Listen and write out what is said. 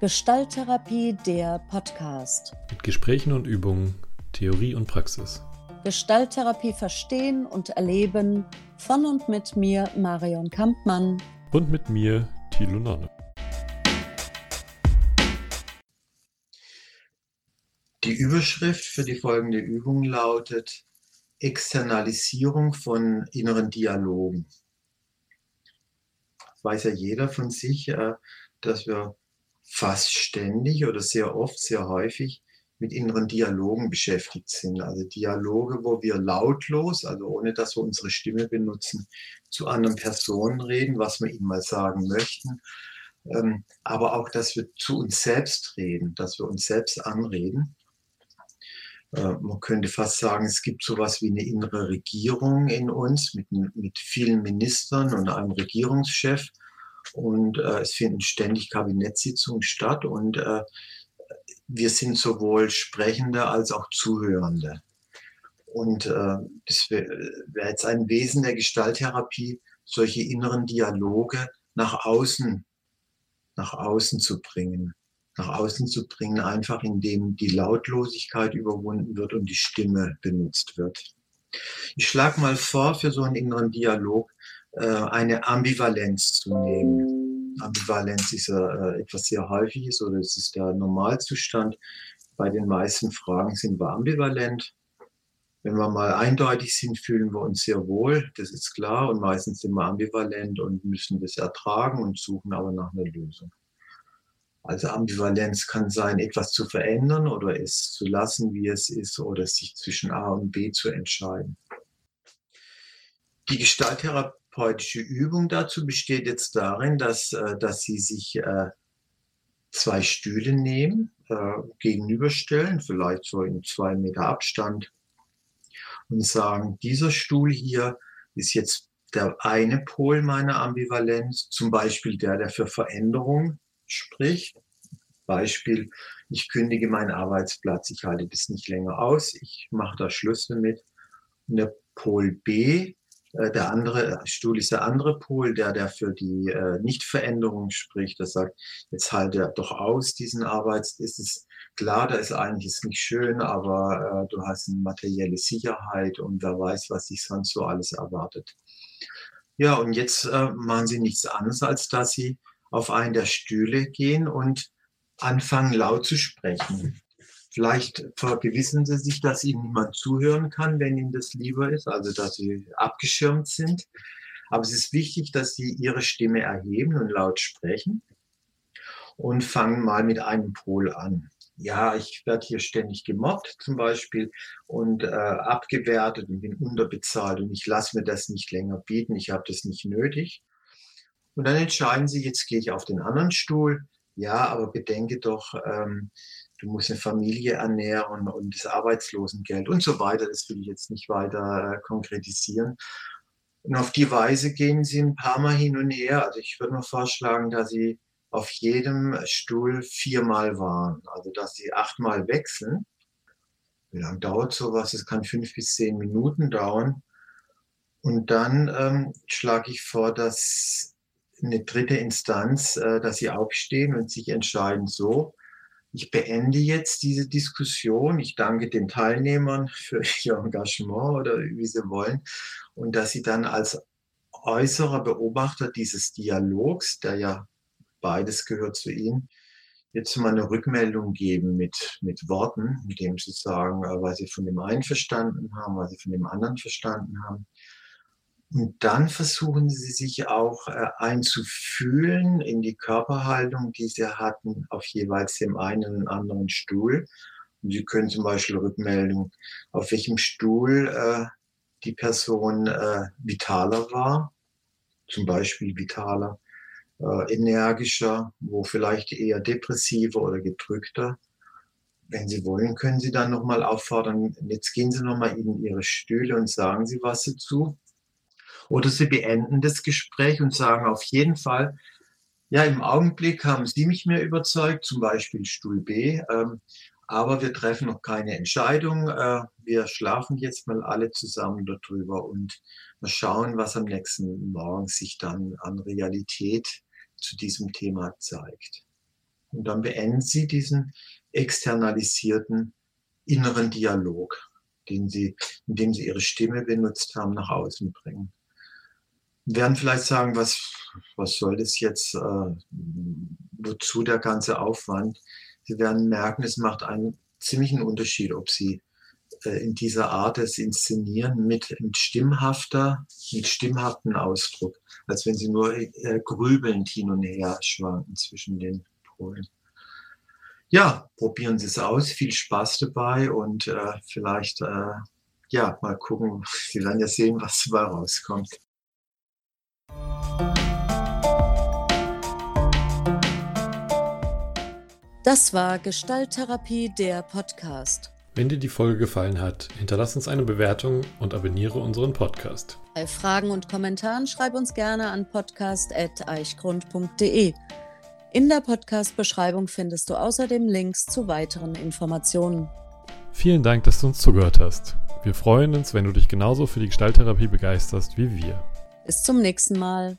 Gestalttherapie, der Podcast. Mit Gesprächen und Übungen, Theorie und Praxis. Gestalttherapie verstehen und erleben von und mit mir, Marion Kampmann. Und mit mir, Thilo Nonne. Die Überschrift für die folgende Übung lautet Externalisierung von inneren Dialogen. Das weiß ja jeder von sich, äh, dass wir fast ständig oder sehr oft, sehr häufig mit inneren Dialogen beschäftigt sind. Also Dialoge, wo wir lautlos, also ohne dass wir unsere Stimme benutzen, zu anderen Personen reden, was wir ihnen mal sagen möchten. Ähm, aber auch, dass wir zu uns selbst reden, dass wir uns selbst anreden. Äh, man könnte fast sagen, es gibt sowas wie eine innere Regierung in uns mit, mit vielen Ministern und einem Regierungschef und äh, es finden ständig Kabinettssitzungen statt und äh, wir sind sowohl Sprechende als auch Zuhörende. Und äh, das wäre wär jetzt ein Wesen der Gestalttherapie, solche inneren Dialoge nach außen, nach außen zu bringen. Nach außen zu bringen, einfach indem die Lautlosigkeit überwunden wird und die Stimme benutzt wird. Ich schlage mal vor, für so einen inneren Dialog eine Ambivalenz zu nehmen. Ambivalenz ist ja äh, etwas sehr häufiges oder es ist der Normalzustand. Bei den meisten Fragen sind wir ambivalent. Wenn wir mal eindeutig sind, fühlen wir uns sehr wohl, das ist klar. Und meistens sind wir ambivalent und müssen das ertragen und suchen aber nach einer Lösung. Also Ambivalenz kann sein, etwas zu verändern oder es zu lassen, wie es ist, oder sich zwischen A und B zu entscheiden. Die Gestalttherapie therapeutische Übung dazu besteht jetzt darin, dass, äh, dass Sie sich äh, zwei Stühle nehmen, äh, gegenüberstellen, vielleicht so in zwei Meter Abstand und sagen, dieser Stuhl hier ist jetzt der eine Pol meiner Ambivalenz, zum Beispiel der, der für Veränderung spricht. Beispiel, ich kündige meinen Arbeitsplatz, ich halte das nicht länger aus, ich mache da Schluss damit. Und der Pol B der andere Stuhl ist der andere Pol, der, der für die äh, Nichtveränderung spricht. Der sagt, jetzt halt er doch aus diesen Arbeits. Es ist klar, da ist eigentlich ist nicht schön, aber äh, du hast eine materielle Sicherheit und wer weiß, was sich sonst so alles erwartet. Ja, und jetzt äh, machen sie nichts anderes, als dass sie auf einen der Stühle gehen und anfangen laut zu sprechen. Vielleicht vergewissen Sie sich, dass Ihnen niemand zuhören kann, wenn Ihnen das lieber ist, also dass Sie abgeschirmt sind. Aber es ist wichtig, dass Sie Ihre Stimme erheben und laut sprechen und fangen mal mit einem Pol an. Ja, ich werde hier ständig gemobbt zum Beispiel und äh, abgewertet und bin unterbezahlt und ich lasse mir das nicht länger bieten, ich habe das nicht nötig. Und dann entscheiden Sie, jetzt gehe ich auf den anderen Stuhl. Ja, aber bedenke doch, ähm, du musst eine Familie ernähren und das Arbeitslosengeld und so weiter. Das will ich jetzt nicht weiter äh, konkretisieren. Und auf die Weise gehen sie ein paar Mal hin und her. Also ich würde mal vorschlagen, dass sie auf jedem Stuhl viermal waren. Also dass sie achtmal wechseln. Wie lange dauert sowas? Es kann fünf bis zehn Minuten dauern. Und dann ähm, schlage ich vor, dass eine dritte Instanz, äh, dass sie aufstehen und sich entscheiden, so, ich beende jetzt diese Diskussion. Ich danke den Teilnehmern für ihr Engagement oder wie sie wollen. Und dass sie dann als äußerer Beobachter dieses Dialogs, der ja beides gehört zu ihnen, jetzt mal eine Rückmeldung geben mit, mit Worten, mit dem sie sagen, äh, was sie von dem einen verstanden haben, was sie von dem anderen verstanden haben. Und dann versuchen sie sich auch äh, einzufühlen in die Körperhaltung, die sie hatten, auf jeweils dem einen und anderen Stuhl. Und sie können zum Beispiel rückmelden, auf welchem Stuhl äh, die Person äh, vitaler war, zum Beispiel vitaler, äh, energischer, wo vielleicht eher depressiver oder gedrückter. Wenn Sie wollen, können Sie dann nochmal auffordern, jetzt gehen Sie nochmal in Ihre Stühle und sagen Sie was dazu. Oder sie beenden das Gespräch und sagen auf jeden Fall, ja, im Augenblick haben Sie mich mehr überzeugt, zum Beispiel Stuhl B, ähm, aber wir treffen noch keine Entscheidung. Äh, wir schlafen jetzt mal alle zusammen darüber und mal schauen, was am nächsten Morgen sich dann an Realität zu diesem Thema zeigt. Und dann beenden Sie diesen externalisierten inneren Dialog, den Sie, indem Sie Ihre Stimme benutzt haben, nach außen bringen. Werden vielleicht sagen, was, was soll das jetzt, äh, wozu der ganze Aufwand? Sie werden merken, es macht einen ziemlichen Unterschied, ob Sie äh, in dieser Art des Inszenieren mit, mit stimmhafter, mit stimmhaften Ausdruck, als wenn Sie nur äh, grübelnd hin und her schwanken zwischen den Polen. Ja, probieren Sie es aus, viel Spaß dabei und äh, vielleicht, äh, ja, mal gucken, Sie werden ja sehen, was dabei rauskommt. Das war Gestalttherapie, der Podcast. Wenn dir die Folge gefallen hat, hinterlass uns eine Bewertung und abonniere unseren Podcast. Bei Fragen und Kommentaren schreib uns gerne an podcast.eichgrund.de. In der Podcast-Beschreibung findest du außerdem Links zu weiteren Informationen. Vielen Dank, dass du uns zugehört hast. Wir freuen uns, wenn du dich genauso für die Gestalttherapie begeisterst wie wir. Bis zum nächsten Mal.